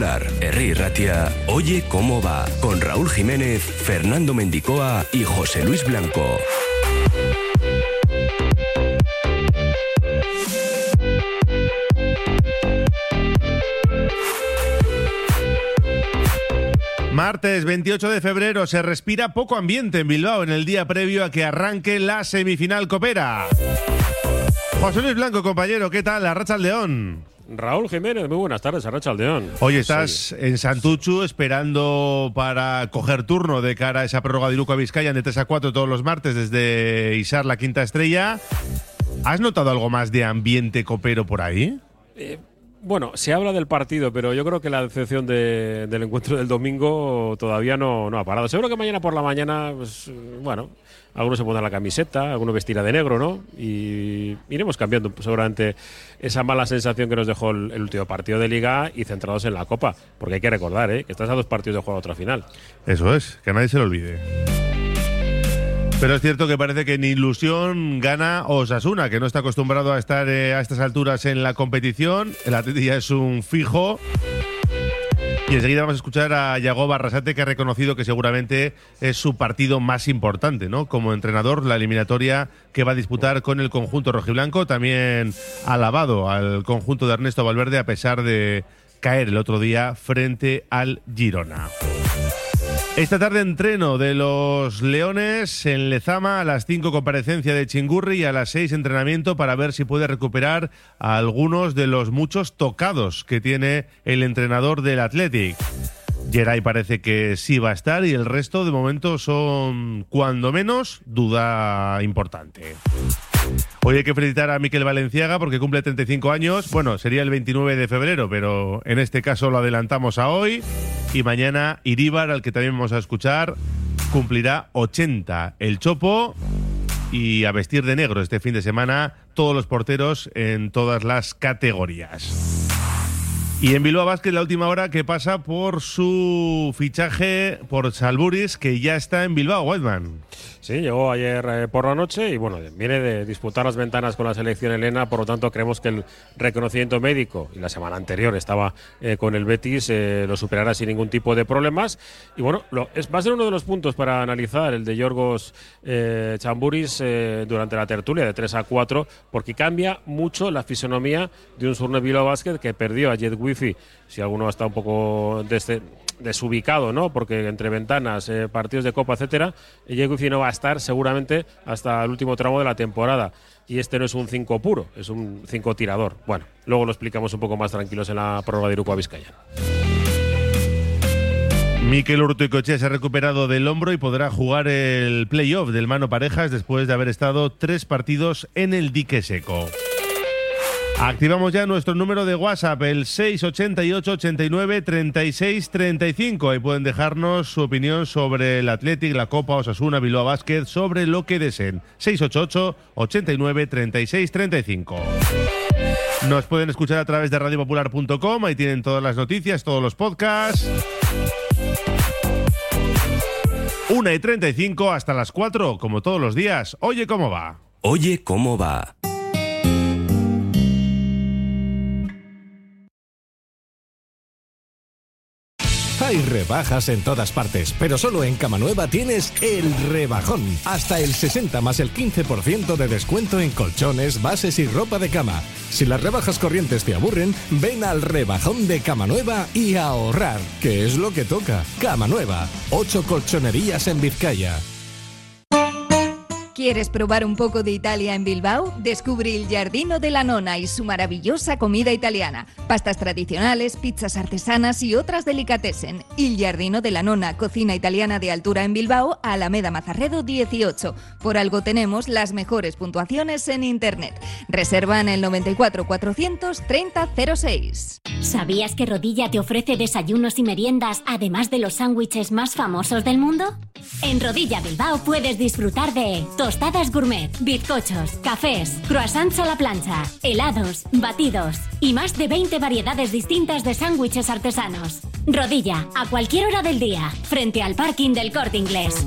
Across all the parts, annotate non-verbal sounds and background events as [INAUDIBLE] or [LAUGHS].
Popular, Herri Ratia, Oye cómo va, con Raúl Jiménez, Fernando Mendicoa y José Luis Blanco. Martes 28 de febrero se respira poco ambiente en Bilbao en el día previo a que arranque la semifinal Copera. José Luis Blanco, compañero, ¿qué tal? Arracha al León. Raúl Jiménez, muy buenas tardes, Arracha Aldeón. Hoy estás en Santuchu esperando para coger turno de cara a esa prórroga de Luca Vizcaya de 3 a 4 todos los martes desde Isar la quinta estrella. ¿Has notado algo más de ambiente copero por ahí? Eh, bueno, se habla del partido, pero yo creo que la decepción de, del encuentro del domingo todavía no, no, ha parado. Seguro que mañana por la mañana, pues, bueno, algunos se pondrán la camiseta, algunos vestirá de negro, ¿no? Y iremos cambiando pues, seguramente esa mala sensación que nos dejó el, último partido de liga y centrados en la Copa. Porque hay que recordar, ¿eh? Que estás a dos partidos de juego a otra final. Eso es, que nadie se lo olvide. Pero es cierto que parece que en ilusión gana Osasuna, que no está acostumbrado a estar eh, a estas alturas en la competición. El Atleti ya es un fijo. Y enseguida vamos a escuchar a Yago Barrasate, que ha reconocido que seguramente es su partido más importante, ¿no? Como entrenador, la eliminatoria que va a disputar con el conjunto rojiblanco. También alabado al conjunto de Ernesto Valverde, a pesar de caer el otro día frente al Girona. Esta tarde entreno de los Leones en Lezama, a las 5 comparecencia de Chingurri y a las 6 entrenamiento para ver si puede recuperar a algunos de los muchos tocados que tiene el entrenador del Athletic. Geray parece que sí va a estar y el resto de momento son, cuando menos, duda importante. Hoy hay que felicitar a Miquel Valenciaga porque cumple 35 años. Bueno, sería el 29 de febrero, pero en este caso lo adelantamos a hoy. Y mañana Iríbar, al que también vamos a escuchar, cumplirá 80. El Chopo y a vestir de negro este fin de semana todos los porteros en todas las categorías. Y en Bilbao Basket la última hora que pasa por su fichaje por Salburis, que ya está en Bilbao, Whiteman. Sí, llegó ayer eh, por la noche y bueno, viene de disputar las ventanas con la selección helena, por lo tanto creemos que el reconocimiento médico, y la semana anterior estaba eh, con el Betis, eh, lo superará sin ningún tipo de problemas. Y bueno, es, va a ser uno de los puntos para analizar el de Yorgos Chamburis durante la tertulia de 3 a 4, porque cambia mucho la fisonomía de un Surne Bilbao Basket que perdió a Jet Wifi, si alguno está un poco desde desubicado, ¿no? Porque entre ventanas, eh, partidos de Copa, etcétera, Yeguzi no va a estar seguramente hasta el último tramo de la temporada. Y este no es un 5 puro, es un 5 tirador. Bueno, luego lo explicamos un poco más tranquilos en la prórroga de Iruko a Vizcaya. Miquel Urticoche se ha recuperado del hombro y podrá jugar el playoff del mano parejas después de haber estado tres partidos en el dique seco. Activamos ya nuestro número de WhatsApp, el 688 89 36 35. Ahí pueden dejarnos su opinión sobre el Athletic, la Copa Osasuna, Bilbao Basket, sobre lo que deseen. 688 89 36 35. Nos pueden escuchar a través de radiopopular.com, ahí tienen todas las noticias, todos los podcasts. 1 y 35 hasta las 4, como todos los días. Oye, ¿cómo va? Oye, ¿cómo va? Hay rebajas en todas partes, pero solo en Cama Nueva tienes el rebajón. Hasta el 60 más el 15% de descuento en colchones, bases y ropa de cama. Si las rebajas corrientes te aburren, ven al rebajón de Cama Nueva y ahorrar, que es lo que toca. Cama Nueva, 8 colchonerías en Vizcaya. ¿Quieres probar un poco de Italia en Bilbao? Descubre el Giardino de la Nona y su maravillosa comida italiana. Pastas tradicionales, pizzas artesanas y otras delicatessen. Il Giardino de la Nona, cocina italiana de altura en Bilbao, Alameda Mazarredo 18. Por algo tenemos las mejores puntuaciones en Internet. Reserva en el 94 430 06. ¿Sabías que Rodilla te ofrece desayunos y meriendas además de los sándwiches más famosos del mundo? En Rodilla Bilbao puedes disfrutar de tostadas gourmet, bizcochos, cafés, croissants a la plancha, helados, batidos y más de 20 variedades distintas de sándwiches artesanos. Rodilla, a cualquier hora del día, frente al parking del corte inglés.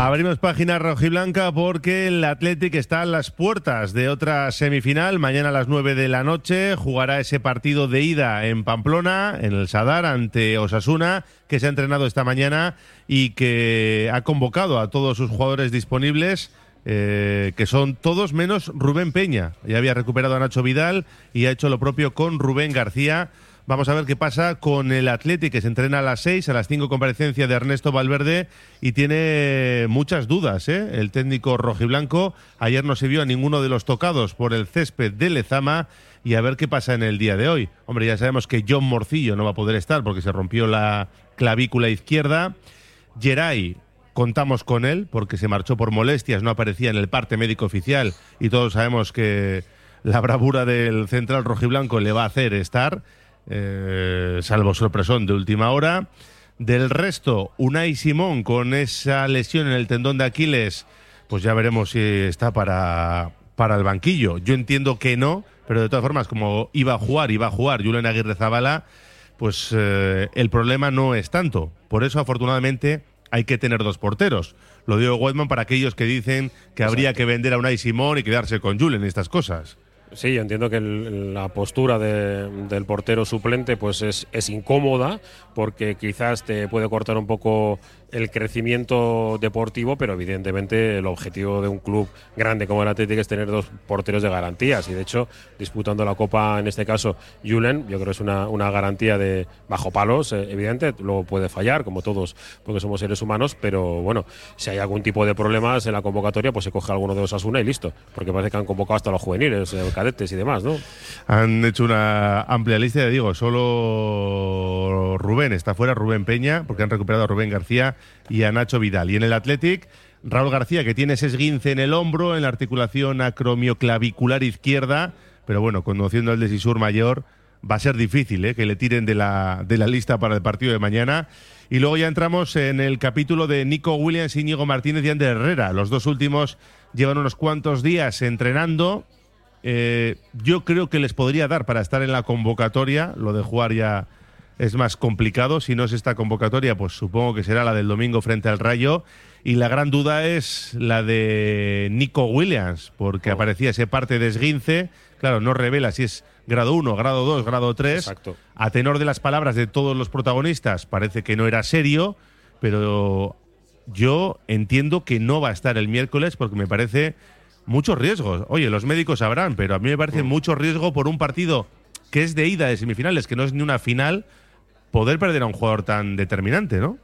Abrimos página rojiblanca porque el Athletic está a las puertas de otra semifinal. Mañana a las 9 de la noche jugará ese partido de ida en Pamplona, en el Sadar, ante Osasuna, que se ha entrenado esta mañana y que ha convocado a todos sus jugadores disponibles. Eh, que son todos menos Rubén Peña. Ya había recuperado a Nacho Vidal y ha hecho lo propio con Rubén García. Vamos a ver qué pasa con el Athletic, que se entrena a las 6, a las 5 comparecencia de Ernesto Valverde y tiene muchas dudas. ¿eh? El técnico rojiblanco ayer no se vio a ninguno de los tocados por el césped de Lezama y a ver qué pasa en el día de hoy. Hombre, ya sabemos que John Morcillo no va a poder estar porque se rompió la clavícula izquierda. Geray, contamos con él porque se marchó por molestias, no aparecía en el parte médico oficial y todos sabemos que la bravura del central rojiblanco le va a hacer estar. Eh, salvo sorpresón de última hora. Del resto, Unai Simón con esa lesión en el tendón de Aquiles, pues ya veremos si está para, para el banquillo. Yo entiendo que no, pero de todas formas, como iba a jugar, iba a jugar Julen Aguirre Zabala, pues eh, el problema no es tanto. Por eso, afortunadamente, hay que tener dos porteros. Lo digo Wedman para aquellos que dicen que habría que vender a Unai Simón y quedarse con Julen y estas cosas. Sí, yo entiendo que la postura del portero suplente pues es, es, incómoda porque quizás te puede cortar un poco el crecimiento deportivo, pero evidentemente el objetivo de un club grande como el Atlético es tener dos porteros de garantías y de hecho disputando la Copa en este caso Julen, yo creo que es una, una garantía de bajo palos, eh, evidente, luego puede fallar como todos porque somos seres humanos, pero bueno, si hay algún tipo de problemas en la convocatoria pues se coge alguno de Osasuna y listo, porque parece que han convocado hasta los juveniles, eh, cadetes y demás, ¿no? Han hecho una amplia lista, ya digo, solo Rubén está fuera, Rubén Peña, porque han recuperado a Rubén García y a Nacho Vidal. Y en el Athletic, Raúl García, que tiene ese en el hombro, en la articulación acromioclavicular izquierda, pero bueno, conociendo el desisur mayor, va a ser difícil ¿eh? que le tiren de la, de la lista para el partido de mañana. Y luego ya entramos en el capítulo de Nico Williams, Íñigo Martínez y Ander Herrera. Los dos últimos llevan unos cuantos días entrenando. Eh, yo creo que les podría dar para estar en la convocatoria, lo de jugar ya es más complicado. Si no es esta convocatoria, pues supongo que será la del domingo frente al Rayo. Y la gran duda es la de Nico Williams, porque aparecía ese parte de esguince. Claro, no revela si es grado 1, grado 2, grado 3. Exacto. A tenor de las palabras de todos los protagonistas, parece que no era serio, pero yo entiendo que no va a estar el miércoles porque me parece muchos riesgos. Oye, los médicos sabrán, pero a mí me parece mucho riesgo por un partido que es de ida de semifinales, que no es ni una final, poder perder a un jugador tan determinante, ¿no?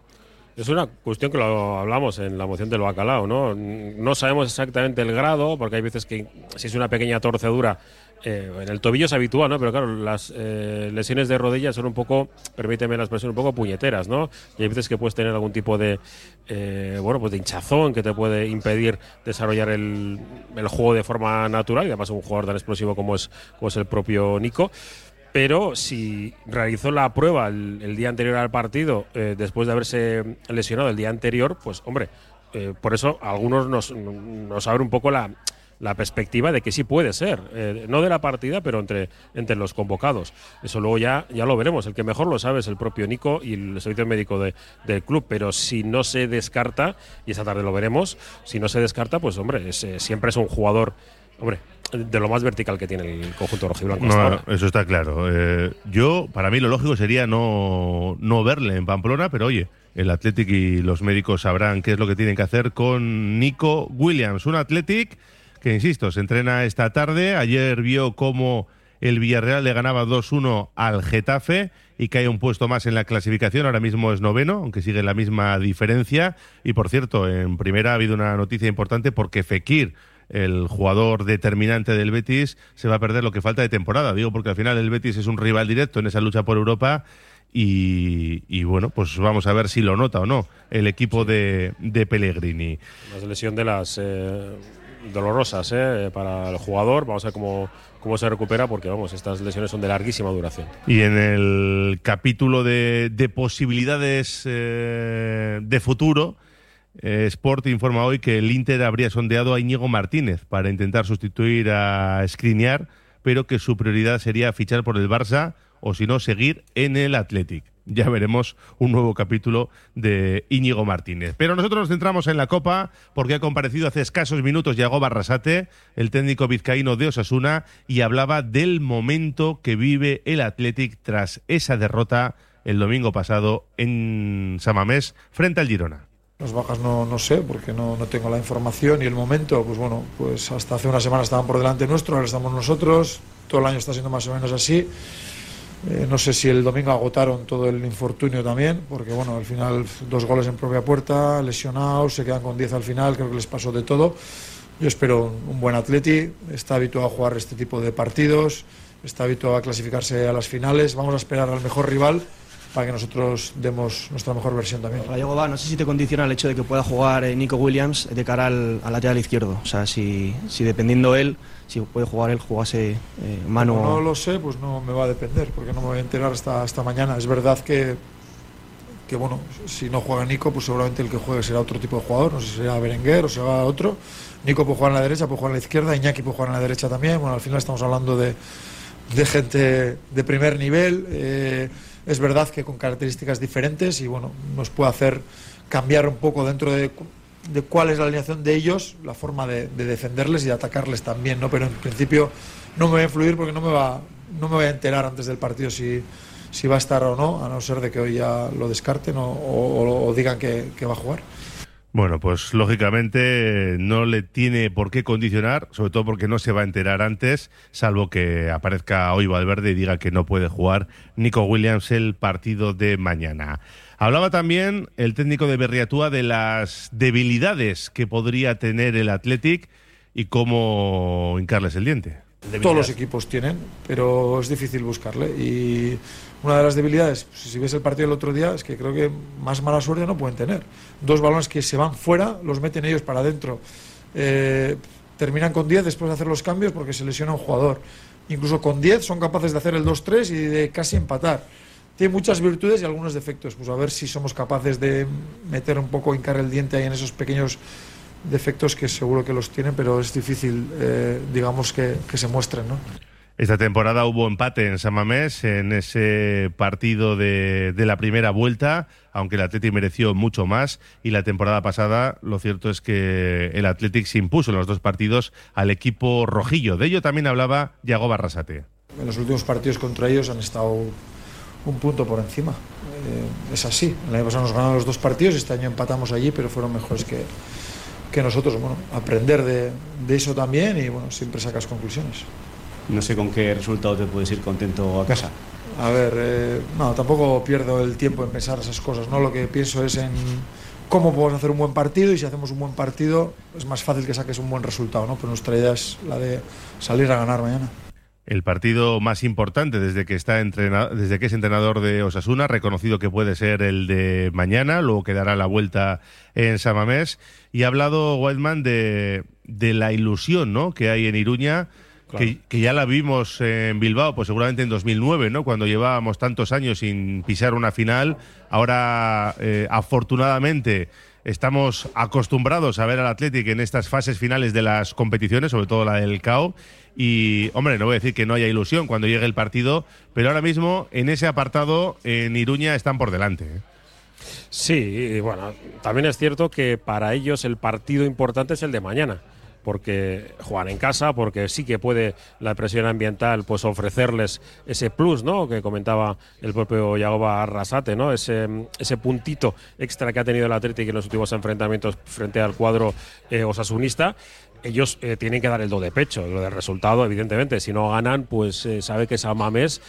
Es una cuestión que lo hablamos en la moción del bacalao, ¿no? No sabemos exactamente el grado, porque hay veces que si es una pequeña torcedura, eh, en el tobillo es habitual, ¿no? Pero claro, las eh, lesiones de rodillas son un poco, permíteme la expresión, un poco puñeteras, ¿no? Y hay veces que puedes tener algún tipo de, eh, bueno, pues de hinchazón que te puede impedir desarrollar el, el juego de forma natural, y además un jugador tan explosivo como es, como es el propio Nico pero si realizó la prueba el, día anterior al partido, eh, después de haberse lesionado el día anterior, pues hombre, eh, por eso algunos nos, nos abren un poco la, perspectiva de que sí puede ser, eh, no de la partida, pero entre, entre los convocados. Eso luego ya, ya lo veremos. El que mejor lo sabe es el propio Nico y el servicio médico de, del club, pero si no se descarta, y esta tarde lo veremos, si no se descarta, pues hombre, siempre es un jugador, hombre, de lo más vertical que tiene el conjunto rojiblanco. No, eso está claro. Eh, yo, para mí, lo lógico sería no, no verle en Pamplona, pero oye, el Athletic y los médicos sabrán qué es lo que tienen que hacer con Nico Williams. Un Athletic que, insisto, se entrena esta tarde. Ayer vio cómo el Villarreal le ganaba 2-1 al Getafe y cae un puesto más en la clasificación. Ahora mismo es noveno, aunque sigue la misma diferencia. Y por cierto, en primera ha habido una noticia importante porque Fekir el jugador determinante del Betis se va a perder lo que falta de temporada. Digo, porque al final el Betis es un rival directo en esa lucha por Europa. Y, bueno, pues vamos a ver si lo nota o no el equipo de, de Pellegrini. La lesión de las. Eh, dolorosas ¿eh? para el jugador. Vamos a ver cómo, cómo se recupera, porque vamos, estas lesiones son de larguísima duración. Y en el capítulo de, de posibilidades eh, de futuro, Sport informa hoy que el Inter habría sondeado a Íñigo Martínez para intentar sustituir a Skriniar, pero que su prioridad sería fichar por el Barça o si no, seguir en el Athletic ya veremos un nuevo capítulo de Íñigo Martínez. Pero nosotros nos centramos en la Copa porque ha comparecido hace escasos minutos Yago Barrasate, el técnico vizcaíno de Osasuna, y hablaba del momento que vive el Athletic tras esa derrota el domingo pasado en Samamés frente al Girona. Las bajas no, no sé, porque no, no, tengo la información y el momento, pues bueno, pues hasta hace una semana estaban por delante nuestro, ahora estamos nosotros, todo el año está siendo más o menos así. Eh, no sé si el domingo agotaron todo el infortunio también, porque bueno, al final dos goles en propia puerta, lesionados, se quedan con 10 al final, creo que les pasó de todo. Yo espero un, buen atleti, está habituado a jugar este tipo de partidos, está habituado a clasificarse a las finales, vamos a esperar al mejor rival para que nosotros demos nuestra mejor versión también. No sé si te condiciona el hecho de que pueda jugar eh, Nico Williams de cara al, lateral izquierdo, o sea, si, si dependiendo él si puede jugar él, jugase eh, mano. no lo sé, pues no me va a depender, porque no me voy a enterar hasta, hasta mañana. Es verdad que, que, bueno, si no juega Nico, pues seguramente el que juegue será otro tipo de jugador, no sé si será Berenguer o será otro. Nico puede jugar en la derecha, puede jugar en la izquierda, Iñaki puede jugar en la derecha también. Bueno, al final estamos hablando de, de gente de primer nivel. Eh, es verdad que con características diferentes y bueno, nos puede hacer cambiar un poco dentro de cuál es la alineación de ellos, la forma de, defenderles y de atacarles también, ¿no? Pero en principio no me va a influir porque no me va, no me voy a enterar antes del partido si, va a estar o no, a no ser de que hoy ya lo descarten o, digan que, va a jugar. Bueno, pues lógicamente no le tiene por qué condicionar, sobre todo porque no se va a enterar antes, salvo que aparezca hoy Valverde y diga que no puede jugar Nico Williams el partido de mañana. Hablaba también el técnico de Berriatúa de las debilidades que podría tener el Athletic y cómo hincarles el diente. Todos los equipos tienen, pero es difícil buscarle. Y una de las debilidades, si ves el partido del otro día, es que creo que más mala suerte no pueden tener. Dos balones que se van fuera, los meten ellos para adentro. Eh, terminan con 10 después de hacer los cambios porque se lesiona un jugador. Incluso con 10 son capaces de hacer el 2-3 y de casi empatar tiene muchas virtudes y algunos defectos. Pues a ver si somos capaces de meter un poco, hincar el diente ahí en esos pequeños defectos que seguro que los tienen, pero es difícil, eh, digamos, que, se muestren, ¿no? Esta temporada hubo empate en Samamés en ese partido de, de, la primera vuelta, aunque el Atlético mereció mucho más. Y la temporada pasada, lo cierto es que el Atlético se impuso en los dos partidos al equipo rojillo. De ello también hablaba Yago Barrasate. En los últimos partidos contra ellos han estado un punto por encima. Eh, es así. El año pasado nos ganaron los dos partidos, este año empatamos allí, pero fueron mejores que, que nosotros. Bueno, aprender de, de, eso también y bueno, siempre sacas conclusiones. No sé con qué resultado te puedes ir contento a casa. A ver, eh, no, tampoco pierdo el tiempo en pensar esas cosas, ¿no? Lo que pienso es en cómo podemos hacer un buen partido y si hacemos un buen partido es más fácil que saques un buen resultado, ¿no? Pero nuestra idea es la de salir a ganar mañana el partido más importante desde que está desde que es entrenador de Osasuna, reconocido que puede ser el de mañana, luego quedará la vuelta en Samamés y ha hablado Wildman de, de la ilusión, ¿no? que hay en Iruña. Que, ya la vimos en Bilbao, pues seguramente en 2009, ¿no? Cuando llevábamos tantos años sin pisar una final. Ahora, eh, afortunadamente, estamos acostumbrados a ver al Athletic en estas fases finales de las competiciones, sobre todo la del CAO. Y, hombre, no voy a decir que no haya ilusión cuando llegue el partido, pero ahora mismo en ese apartado en Iruña están por delante. ¿eh? Sí, y bueno, también es cierto que para ellos el partido importante es el de mañana porque juegan en casa, porque sí que puede la presión ambiental pues ofrecerles ese plus, ¿no? Que comentaba el propio Yagoba Arrasate, ¿no? Ese, puntito extra que ha tenido el Atlético en los últimos enfrentamientos frente al cuadro eh, osasunista ellos eh, tienen que dar el do de pecho, lo del resultado, evidentemente. Si no ganan, pues eh, sabe que San Mamés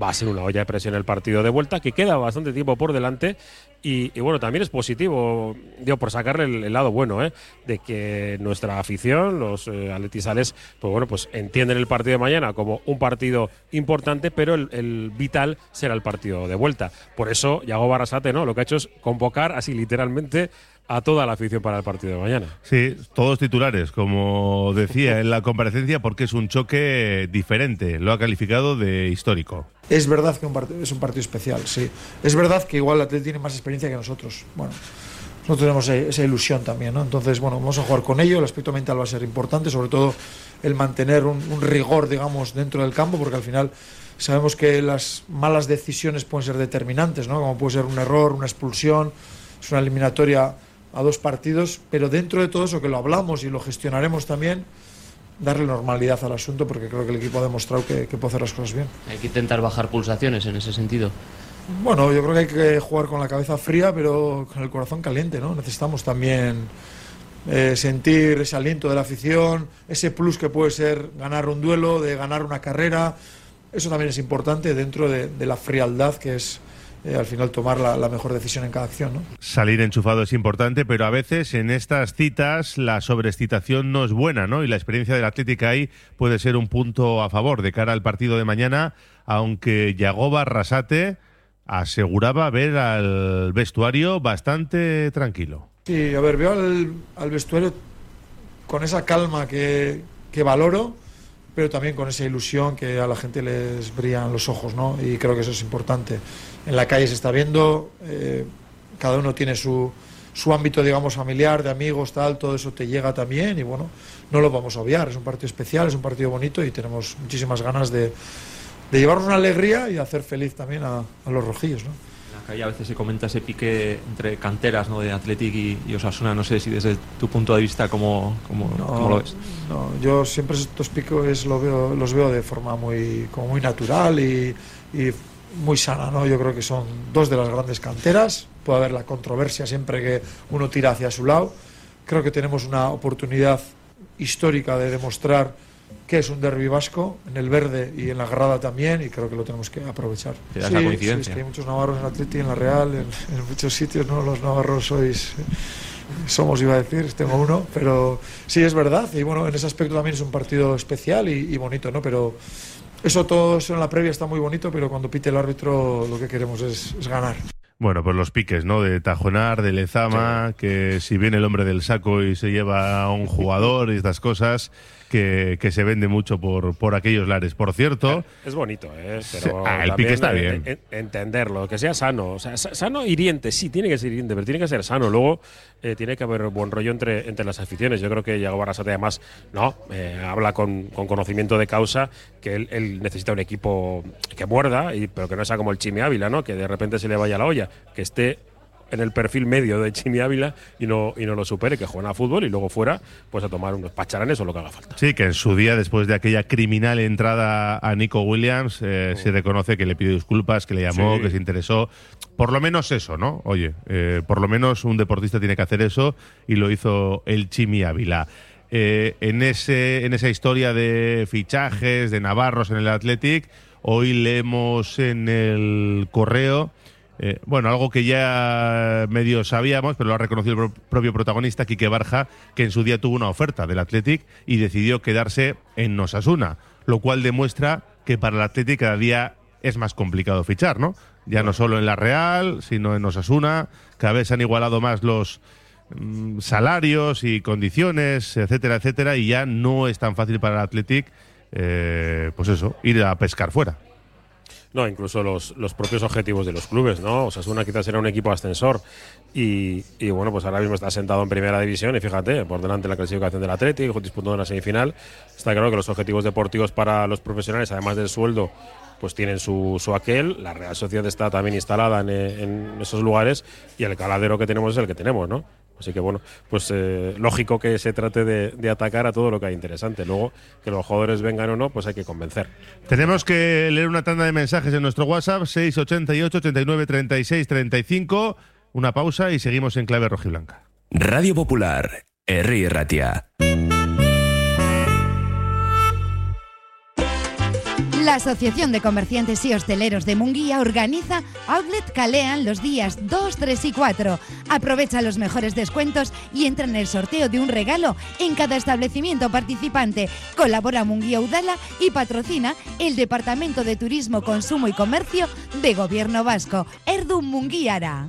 va a ser una olla de presión el partido de vuelta, que queda bastante tiempo por delante. Y, bueno, también es positivo, digo, por sacarle el, lado bueno, ¿eh? de que nuestra afición, los eh, atletizales, pues bueno, pues entienden el partido de mañana como un partido importante, pero el, vital será el partido de vuelta. Por eso, Yago Barrasate, ¿no? Lo que ha hecho es convocar así literalmente a toda la afición para el partido de mañana. Sí, todos titulares, como decía en la comparecencia, porque es un choque diferente. Lo ha calificado de histórico. Es verdad que un partido, es un partido especial, sí. Es verdad que igual el Atleti tiene más experiencia que nosotros. Bueno, nosotros tenemos esa ilusión también, ¿no? Entonces, bueno, vamos a jugar con ello. El aspecto mental va a ser importante, sobre todo el mantener un, un rigor, digamos, dentro del campo, porque al final sabemos que las malas decisiones pueden ser determinantes, ¿no? Como puede ser un error, una expulsión, es una eliminatoria a dos partidos, pero dentro de todo eso que lo hablamos y lo gestionaremos también, darle normalidad al asunto porque creo que el equipo ha demostrado que, que puede hacer las cosas bien. Hay que intentar bajar pulsaciones en ese sentido. Bueno, yo creo que hay que jugar con la cabeza fría, pero con el corazón caliente, ¿no? Necesitamos también eh, sentir ese aliento de la afición, ese plus que puede ser ganar un duelo, de ganar una carrera. Eso también es importante dentro de, de la frialdad que es eh, al final tomar la, la, mejor decisión en cada acción. ¿no? Salir enchufado es importante, pero a veces en estas citas la sobreexcitación no es buena, ¿no? Y la experiencia del Atlético ahí puede ser un punto a favor de cara al partido de mañana, aunque Yagoba Rasate aseguraba ver al vestuario bastante tranquilo. Sí, a ver, veo al, al vestuario con esa calma que, que valoro pero también con esa ilusión que a la gente les brillan los ojos, ¿no? Y creo que eso es importante. En la calle se está viendo, eh, cada uno tiene su, su ámbito, digamos, familiar, de amigos, tal, todo eso te llega también y bueno, no lo vamos a obviar, es un partido especial, es un partido bonito y tenemos muchísimas ganas de, de llevarnos una alegría y hacer feliz también a, a los rojillos, ¿no? Calle a veces se comenta ese pique entre canteras ¿no? de Athletic y, y, Osasuna. No sé si desde tu punto de vista, ¿cómo, cómo, no, cómo lo ves? No, yo siempre estos piques lo veo, los veo de forma muy, como muy natural y, y, muy sana. ¿no? Yo creo que son dos de las grandes canteras. Puede haber la controversia siempre que uno tira hacia su lado. Creo que tenemos una oportunidad histórica de demostrar que es un derbi vasco, en el verde y en la grada también, y creo que lo tenemos que aprovechar. Sí, la coincidencia. Sí, es que hay muchos navarros en Atleti, en la Real, en, en, muchos sitios, ¿no? Los navarros sois, somos, iba a decir, tengo uno, pero sí es verdad, y bueno, en ese aspecto también es un partido especial y, y bonito, ¿no? Pero eso todo eso en la previa está muy bonito, pero cuando pite el árbitro lo que queremos es, es ganar. Bueno, pues los piques, ¿no? De Tajonar, de Lezama, sí. que si viene el hombre del saco y se lleva a un jugador y estas cosas, que, que, se vende mucho por, por aquellos lares. Por cierto. Es bonito, ¿eh? Pero ah, el pique está bien. En, entenderlo, que sea sano. O sea, sano hiriente, sí, tiene que ser hiriente, pero tiene que ser sano. Luego eh, tiene que haber buen rollo entre, entre las aficiones. Yo creo que Yago Barrasate, además, no, eh, habla con, con, conocimiento de causa que él, él, necesita un equipo que muerda, y, pero que no sea como el Chimi Ávila, ¿no? Que de repente se le vaya la olla, que esté en el perfil medio de Chimi Ávila y no, y no lo supere, que juega a fútbol y luego fuera pues a tomar unos pacharanes o lo que haga falta. Sí, que en su día, después de aquella criminal entrada a Nico Williams, eh, oh. se reconoce que le pidió disculpas, que le llamó, sí. que se interesó. Por lo menos eso, ¿no? Oye, eh, por lo menos un deportista tiene que hacer eso y lo hizo el Chimi Ávila. Eh, en, ese, en esa historia de fichajes, de navarros en el Athletic, hoy leemos en el correo eh, bueno, algo que ya medio sabíamos, pero lo ha reconocido el propio protagonista, Quique Barja, que en su día tuvo una oferta del Athletic y decidió quedarse en Osasuna, lo cual demuestra que para el Athletic cada día es más complicado fichar, ¿no? Ya no solo en la Real, sino en Osasuna, cada vez se han igualado más los mmm, salarios y condiciones, etcétera, etcétera, y ya no es tan fácil para el Athletic, eh, pues eso, ir a pescar fuera. No, incluso los, los, propios objetivos de los clubes, ¿no? O sea, una quizás era un equipo ascensor y, y, bueno, pues ahora mismo está sentado en primera división y fíjate, por delante de la clasificación del Atlético, disputando una semifinal. Está claro que los objetivos deportivos para los profesionales, además del sueldo, pues tienen su, su aquel. La Real Sociedad está también instalada en, en esos lugares y el caladero que tenemos es el que tenemos, ¿no? Así que bueno, pues eh, lógico que se trate de, de, atacar a todo lo que hay interesante. Luego, que los jugadores vengan o no, pues hay que convencer. Tenemos que leer una tanda de mensajes en nuestro WhatsApp, 688 89 36 35. Una pausa y seguimos en clave rojiblanca. Radio Popular, R. Ratia. La Asociación de Comerciantes y Hosteleros de Munguía organiza Outlet Calean los días 2, 3 y 4. Aprovecha los mejores descuentos y entra en el sorteo de un regalo en cada establecimiento participante. Colabora Munguía Udala y patrocina el Departamento de Turismo, Consumo y Comercio de Gobierno Vasco. Erdum Munguiara.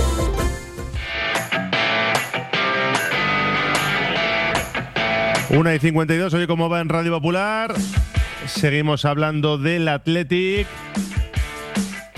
1 y 52, oye cómo va en Radio Popular. Seguimos hablando del Athletic.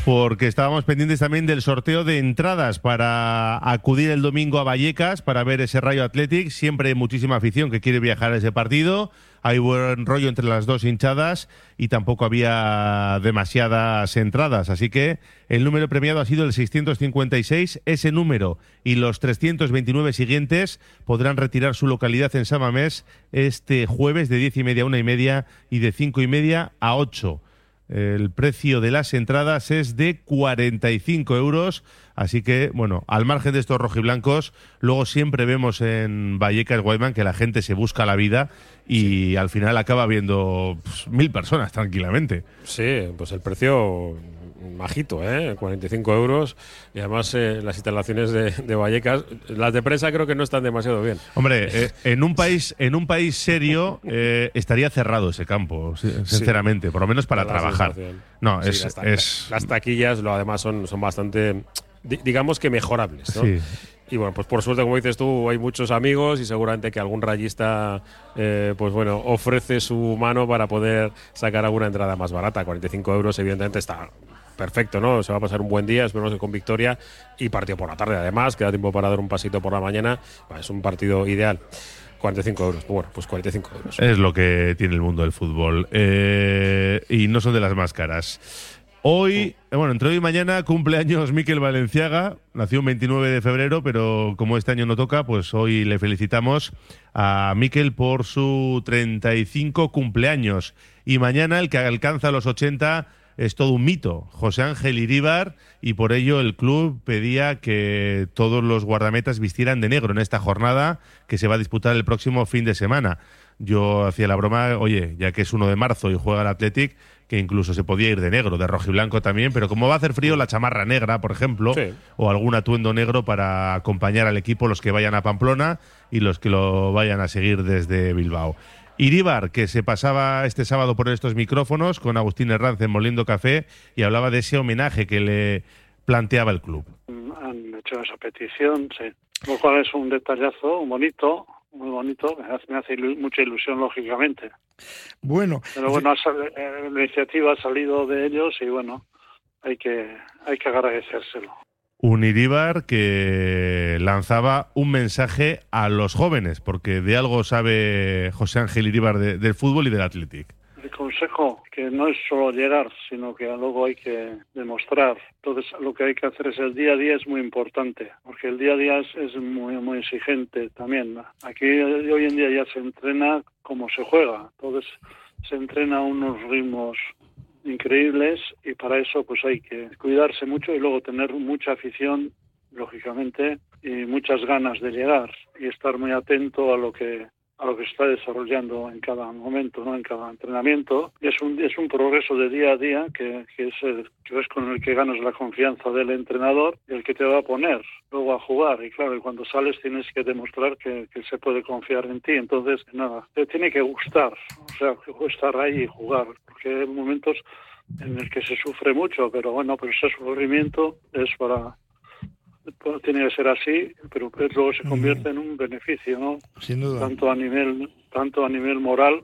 Porque estábamos pendientes también del sorteo de entradas para acudir el domingo a Vallecas para ver ese Rayo Athletic. Siempre hay muchísima afición que quiere viajar a ese partido. Hay buen rollo entre las dos hinchadas y tampoco había demasiadas entradas. Así que el número premiado ha sido el 656. Ese número y los 329 siguientes podrán retirar su localidad en Samamés este jueves de 10 y media a una y media y de 5 y media a 8. El precio de las entradas es de 45 euros. Así que, bueno, al margen de estos rojiblancos, luego siempre vemos en Vallecas Guayman que la gente se busca la vida y al final acaba viendo pues, mil personas tranquilamente. Sí, pues el precio majito, ¿eh? 45 euros. Y además eh, las instalaciones de, de, Vallecas, las de prensa creo que no están demasiado bien. Hombre, eh, en un país en un país serio eh, estaría cerrado ese campo, sinceramente, por lo menos para trabajar. No, Sí, es, las, ta- es las taquillas, lo además son, son bastante, di- digamos que mejorables. ¿no? Sí. Y bueno, pues por suerte, como dices tú, hay muchos amigos y seguramente que algún rayista, eh, pues bueno, ofrece su mano para poder sacar alguna entrada más barata. 45 euros, evidentemente, está perfecto, ¿no? Se va a pasar un buen día, esperemos que con victoria y partido por la tarde. Además, queda tiempo para dar un pasito por la mañana. Es un partido ideal. 45 euros. Bueno, pues 45 euros. Es lo que tiene el mundo del fútbol. Eh, y no son de las más caras. Hoy, eh, bueno, entre hoy y mañana cumpleaños Miquel Valenciaga. Nació un 29 de febrero, pero como este año no toca, pues hoy le felicitamos a Miquel por su 35 cumpleaños. Y mañana el que alcanza los 80 es todo un mito. José Ángel Iríbar, y por ello el club pedía que todos los guardametas vistieran de negro en esta jornada que se va a disputar el próximo fin de semana. Yo hacía la broma, oye, ya que es 1 de marzo y juega el Athletic, que incluso se podía ir de negro, de rojo y blanco también, pero como va a hacer frío, la chamarra negra, por ejemplo, Sí. o algún atuendo negro para acompañar al equipo los que vayan a Pamplona y los que lo vayan a seguir desde Bilbao. Iríbar, que se pasaba este sábado por estos micrófonos con Agustín Herranz en Moliendo Café y hablaba de ese homenaje que le planteaba el club. han hecho esa petición, sí. Lo cual es un detallazo bonito, muy bonito, me hace, me hace ilu- mucha ilusión, lógicamente. Bueno, Pero bueno, eh, la iniciativa ha salido de ellos y bueno, hay que, hay que agradecérselo. Un Iríbar que lanzaba un mensaje a los jóvenes, porque de algo sabe José Ángel Iríbar de- del fútbol y del Athletic. El consejo que no es solo llegar, sino que luego hay que demostrar. Entonces, lo que hay que hacer es el día a día es muy importante, porque el día a día es, muy muy exigente también. Aquí hoy en día ya se entrena como se juega, entonces se entrena a unos ritmos increíbles y para eso pues hay que cuidarse mucho y luego tener mucha afición, lógicamente, y muchas ganas de llegar y estar muy atento a lo que a lo que se está desarrollando en cada momento, ¿no? En cada entrenamiento. Es un, es un progreso de día a día que, que es el, que es con el que ganas la confianza del entrenador y el que te va a poner luego a jugar. Y claro, cuando sales tienes que demostrar que, que se puede confiar en ti. Entonces, nada, te tiene que gustar, o sea, estar ahí y jugar, porque hay momentos en el que se sufre mucho, pero bueno, pero ese sufrimiento es para pues tiene que ser así, pero luego se convierte en un beneficio, ¿no? Sin duda. Tanto a nivel tanto a nivel moral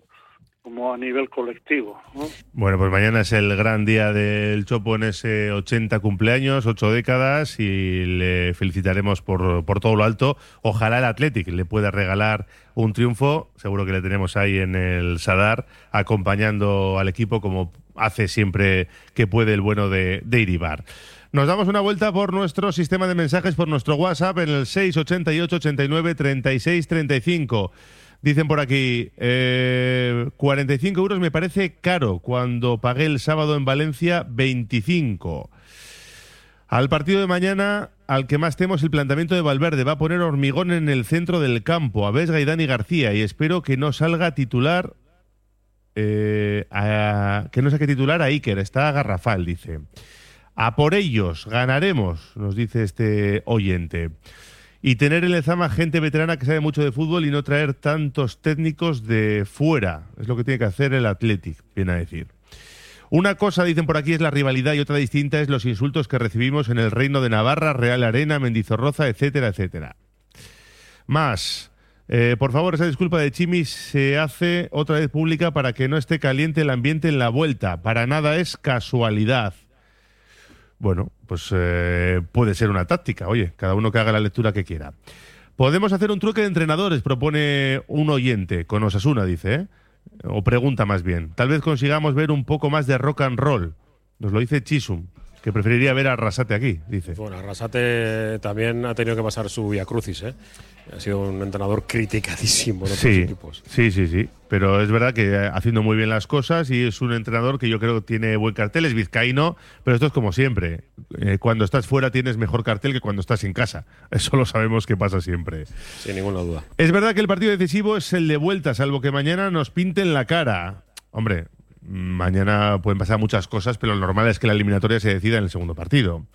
como a nivel colectivo. ¿no? Bueno, pues mañana es el gran día del Chopo en ese 80 cumpleaños, 8 décadas, y le felicitaremos por, por todo lo alto. Ojalá el Athletic le pueda regalar un triunfo. Seguro que le tenemos ahí en el Sadar, acompañando al equipo como hace siempre que puede el bueno de, de Iribar. Nos damos una vuelta por nuestro sistema de mensajes, por nuestro WhatsApp en el 688 89 36 35. Dicen por aquí, eh, 45 euros me parece caro cuando pagué el sábado en Valencia 25. Al partido de mañana, al que más temo es el planteamiento de Valverde. Va a poner hormigón en el centro del campo, a Vesga y Dani García, y espero que no salga titular. eh, a- que no saque titular a Iker, está garrafal, dice. A por ellos, ganaremos, nos dice este oyente. Y tener en el Zama gente veterana que sabe mucho de fútbol y no traer tantos técnicos de fuera. Es lo que tiene que hacer el Athletic, viene a decir. Una cosa, dicen por aquí, es la rivalidad y otra distinta es los insultos que recibimos en el Reino de Navarra, Real Arena, Mendizorroza, etcétera, etcétera. Más. Eh, por favor, esa disculpa de Chimi se hace otra vez pública para que no esté caliente el ambiente en la vuelta. Para nada es casualidad. Bueno, pues eh, puede ser una táctica. Oye, cada uno que haga la lectura que quiera. Podemos hacer un truque de entrenadores, propone un oyente, con Osasuna, dice, ¿eh? o pregunta más bien. Tal vez consigamos ver un poco más de rock and roll. Nos lo dice Chisum, que preferiría ver a Rasate aquí, dice. Bueno, Arrasate también ha tenido que pasar su via crucis, ¿eh? Ha sido un entrenador criticadísimo en otros Sí, equipos. sí, sí, sí. Pero es verdad que eh, haciendo muy bien las cosas y es un entrenador que yo creo que tiene buen cartel, es vizcaíno, pero esto es como siempre. Eh, cuando estás fuera tienes mejor cartel que cuando estás en casa. [LAUGHS] Eso lo sabemos que pasa siempre. Sin ninguna duda. Es verdad que el partido decisivo es el de vuelta, salvo que mañana nos pinten la cara. Hombre, mañana pueden pasar muchas cosas, pero lo normal es que la eliminatoria se decida en el segundo partido.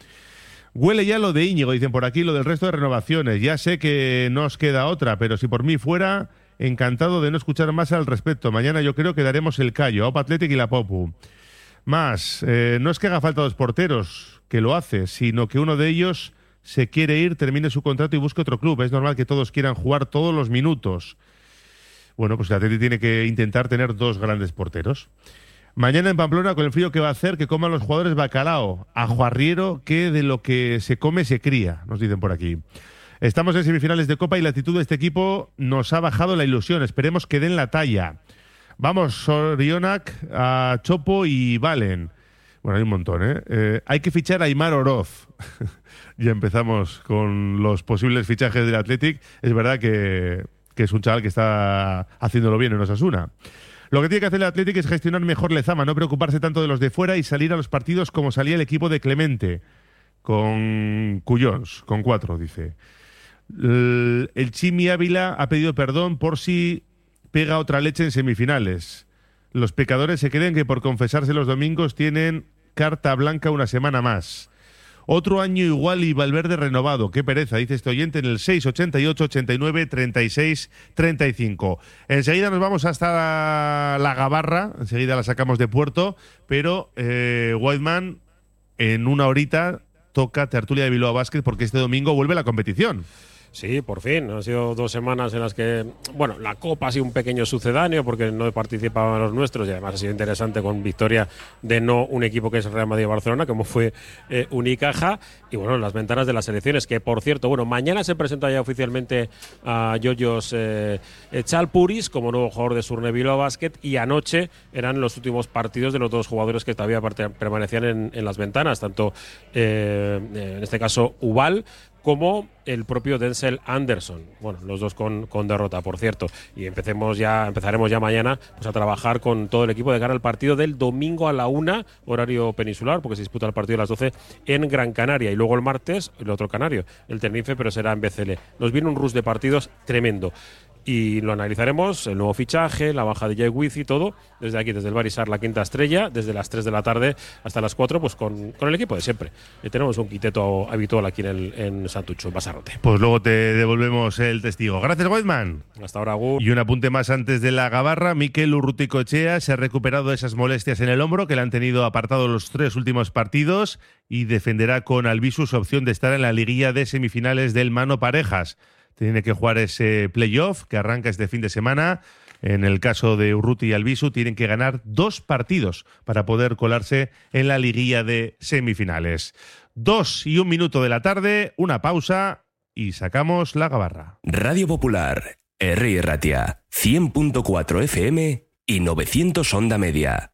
Huele ya lo de Íñigo, dicen por aquí, lo del resto de renovaciones. Ya sé que no os queda otra, pero si por mí fuera, encantado de no escuchar más al respecto. Mañana yo creo que daremos el callo, Opa Athletic y la Popu. Más, eh, no es que haga falta dos porteros, que lo hace, sino que uno de ellos se quiere ir, termine su contrato y busque otro club. Es normal que todos quieran jugar todos los minutos. Bueno, pues el Atleti tiene que intentar tener dos grandes porteros. Mañana en Pamplona, con el frío que va a hacer, que coman los jugadores bacalao, ajuarriero, que de lo que se come se cría, nos dicen por aquí. Estamos en semifinales de Copa y la actitud de este equipo nos ha bajado la ilusión. Esperemos que den la talla. Vamos, Sorionak, a Chopo y Valen. Bueno, hay un montón, ¿eh? Eh, hay que fichar a Aymar Oroz. [LAUGHS] ya empezamos con los posibles fichajes del Athletic. Es verdad que, que es un chaval que está haciéndolo bien en Osasuna. Lo que tiene que hacer el Athletic es gestionar mejor Lezama, no preocuparse tanto de los de fuera y salir a los partidos como salía el equipo de Clemente, con Cuyons, con cuatro, dice. El Chimi Ávila ha pedido perdón por si pega otra leche en semifinales. Los pecadores se creen que por confesarse los domingos tienen carta blanca una semana más. Otro año igual y Valverde renovado. Qué pereza, dice este oyente en el 688 89 36 35. Enseguida nos vamos hasta la, Gabarra, enseguida la sacamos de puerto, pero eh, Whiteman en una horita toca tertulia de Bilbao Basket porque este domingo vuelve la competición. Sí, por fin. Han sido dos semanas en las que, bueno, la Copa ha sido un pequeño sucedáneo porque no participaban los nuestros y además ha sido interesante con victoria de no un equipo que es Real Madrid Barcelona, como fue eh, Unicaja. Y bueno, las ventanas de las elecciones, que por cierto, bueno, mañana se presenta ya oficialmente a Yoyos eh, Chalpuris como nuevo jugador de Surne Bilbao Basket y anoche eran los últimos partidos de los dos jugadores que todavía permanecían en, en las ventanas, tanto eh, en este caso Ubal como el propio Denzel Anderson. Bueno, los dos con, con derrota, por cierto. Y empecemos ya, empezaremos ya mañana pues, a trabajar con todo el equipo de cara al partido del domingo a la una, horario peninsular, porque se disputa el partido a las 12 en Gran Canaria. Y luego el martes, el otro canario, el Tenerife, pero será en BCL. Nos viene un rush de partidos tremendo. Y lo analizaremos, el nuevo fichaje, la baja de Jay y todo, desde aquí, desde el Barisar, la quinta estrella, desde las 3 de la tarde hasta las 4, pues con, con el equipo de siempre. Y tenemos un quiteto habitual aquí en, el, en Santucho, en Basarrote. Pues luego te devolvemos el testigo. Gracias, Weidman. Hasta ahora, Gu. Y un apunte más antes de la gabarra. Miquel Urruticochea se ha recuperado de esas molestias en el hombro que le han tenido apartado los tres últimos partidos y defenderá con Albisu su opción de estar en la liguilla de semifinales del Mano Parejas. Tiene que jugar ese playoff que arranca este fin de semana. En el caso de Urruti y Albisu, tienen que ganar dos partidos para poder colarse en la liguilla de semifinales. Dos y un minuto de la tarde, una pausa y sacamos la gabarra. Radio Popular, R. Ratia, 100.4 FM y 900 Onda Media.